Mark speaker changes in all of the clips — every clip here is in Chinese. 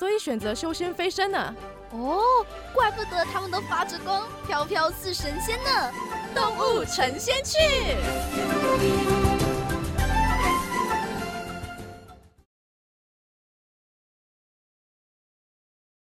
Speaker 1: 所以选择修仙飞升呢？
Speaker 2: 哦，怪不得他们都发着光，飘飘似神仙呢！
Speaker 1: 动物成仙去。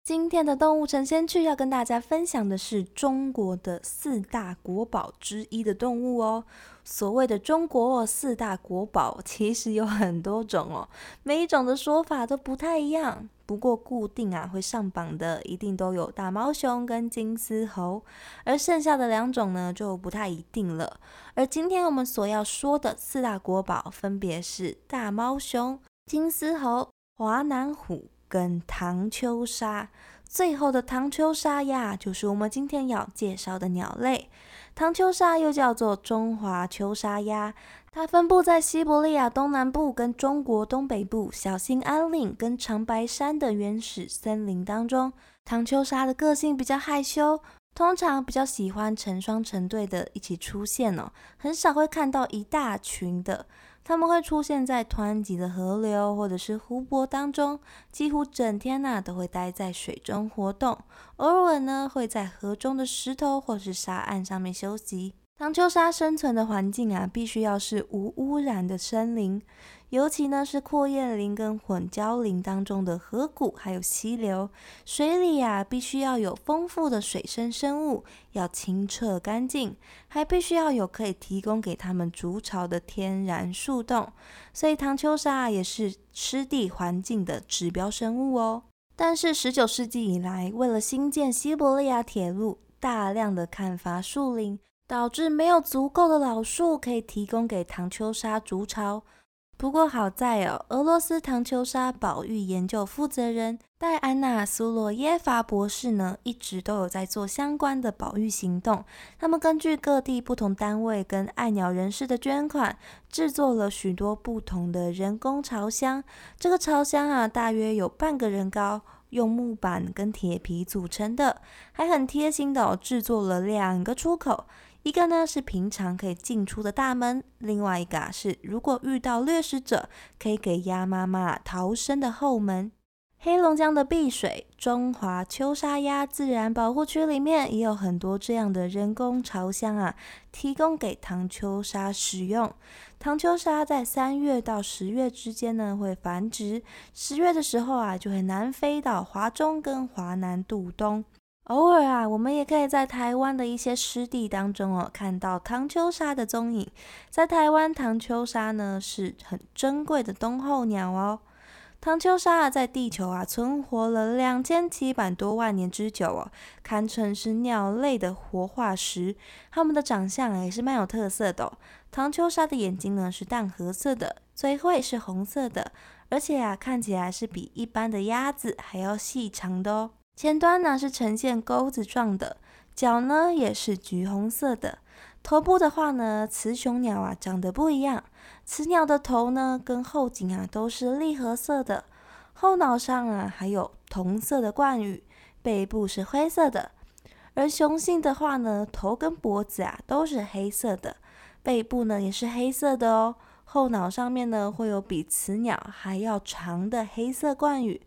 Speaker 3: 今天的动物成仙去要跟大家分享的是中国的四大国宝之一的动物哦。所谓的中国四大国宝，其实有很多种哦，每一种的说法都不太一样。不过固定啊会上榜的，一定都有大猫熊跟金丝猴，而剩下的两种呢就不太一定了。而今天我们所要说的四大国宝，分别是大猫熊、金丝猴、华南虎跟唐秋沙。最后的唐秋沙呀，就是我们今天要介绍的鸟类。唐秋沙又叫做中华秋沙鸭，它分布在西伯利亚东南部跟中国东北部小兴安岭跟长白山的原始森林当中。唐秋沙的个性比较害羞，通常比较喜欢成双成对的一起出现哦，很少会看到一大群的。它们会出现在湍急的河流或者是湖泊当中，几乎整天呐都会待在水中活动，偶尔呢会在河中的石头或是沙岸上面休息。唐秋沙生存的环境啊，必须要是无污染的森林。尤其呢是阔叶林跟混交林当中的河谷，还有溪流，水里呀必须要有丰富的水生生物，要清澈干净，还必须要有可以提供给他们筑巢的天然树洞。所以唐秋沙也是湿地环境的指标生物哦。但是十九世纪以来，为了新建西伯利亚铁路，大量的砍伐树林，导致没有足够的老树可以提供给唐秋沙筑巢。不过好在哦，俄罗斯唐秋沙保育研究负责人戴安娜苏洛耶娃博士呢，一直都有在做相关的保育行动。他们根据各地不同单位跟爱鸟人士的捐款，制作了许多不同的人工巢箱。这个巢箱啊，大约有半个人高，用木板跟铁皮组成的，还很贴心的制作了两个出口。一个呢是平常可以进出的大门，另外一个啊是如果遇到掠食者可以给鸭妈妈逃生的后门。黑龙江的碧水中华秋沙鸭自然保护区里面也有很多这样的人工巢箱啊，提供给唐秋沙使用。唐秋沙在三月到十月之间呢会繁殖，十月的时候啊就会南飞到华中跟华南渡冬。偶尔啊，我们也可以在台湾的一些湿地当中哦，看到唐秋沙的踪影。在台湾，唐秋沙呢是很珍贵的冬候鸟哦。唐秋沙啊，在地球啊存活了两千七百多万年之久哦，堪称是鸟类的活化石。它们的长相也是蛮有特色的。唐秋沙的眼睛呢是淡褐色的，嘴喙是红色的，而且啊看起来是比一般的鸭子还要细长的哦。前端呢是呈现钩子状的，脚呢也是橘红色的。头部的话呢，雌雄鸟啊长得不一样，雌鸟的头呢跟后颈啊都是栗褐色的，后脑上啊还有同色的冠羽，背部是灰色的。而雄性的话呢，头跟脖子啊都是黑色的，背部呢也是黑色的哦，后脑上面呢会有比雌鸟还要长的黑色冠羽。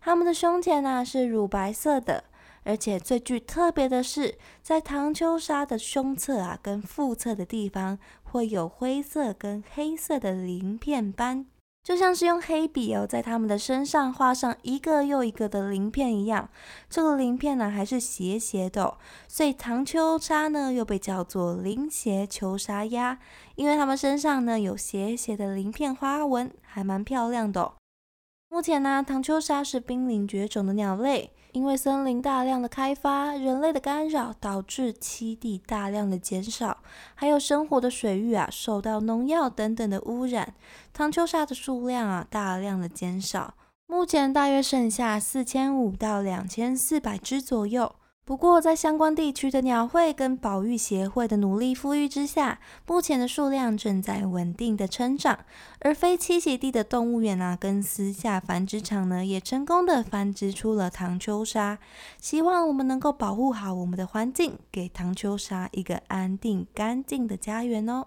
Speaker 3: 它们的胸前呢是乳白色的，而且最具特别的是，在唐秋沙的胸侧啊跟腹侧的地方会有灰色跟黑色的鳞片斑，就像是用黑笔哦在它们的身上画上一个又一个的鳞片一样。这个鳞片呢还是斜斜的，所以唐秋沙呢又被叫做鳞斜秋沙鸭，因为它们身上呢有斜斜的鳞片花纹，还蛮漂亮的。目前呢，唐秋莎是濒临绝种的鸟类，因为森林大量的开发、人类的干扰，导致栖地大量的减少，还有生活的水域啊受到农药等等的污染，唐秋莎的数量啊大量的减少。目前大约剩下四千五到两千四百只左右。不过，在相关地区的鸟会跟保育协会的努力富裕之下，目前的数量正在稳定的成长。而非栖息地的动物园啊，跟私下繁殖场呢，也成功的繁殖出了唐秋沙。希望我们能够保护好我们的环境，给唐秋沙一个安定干净的家园哦。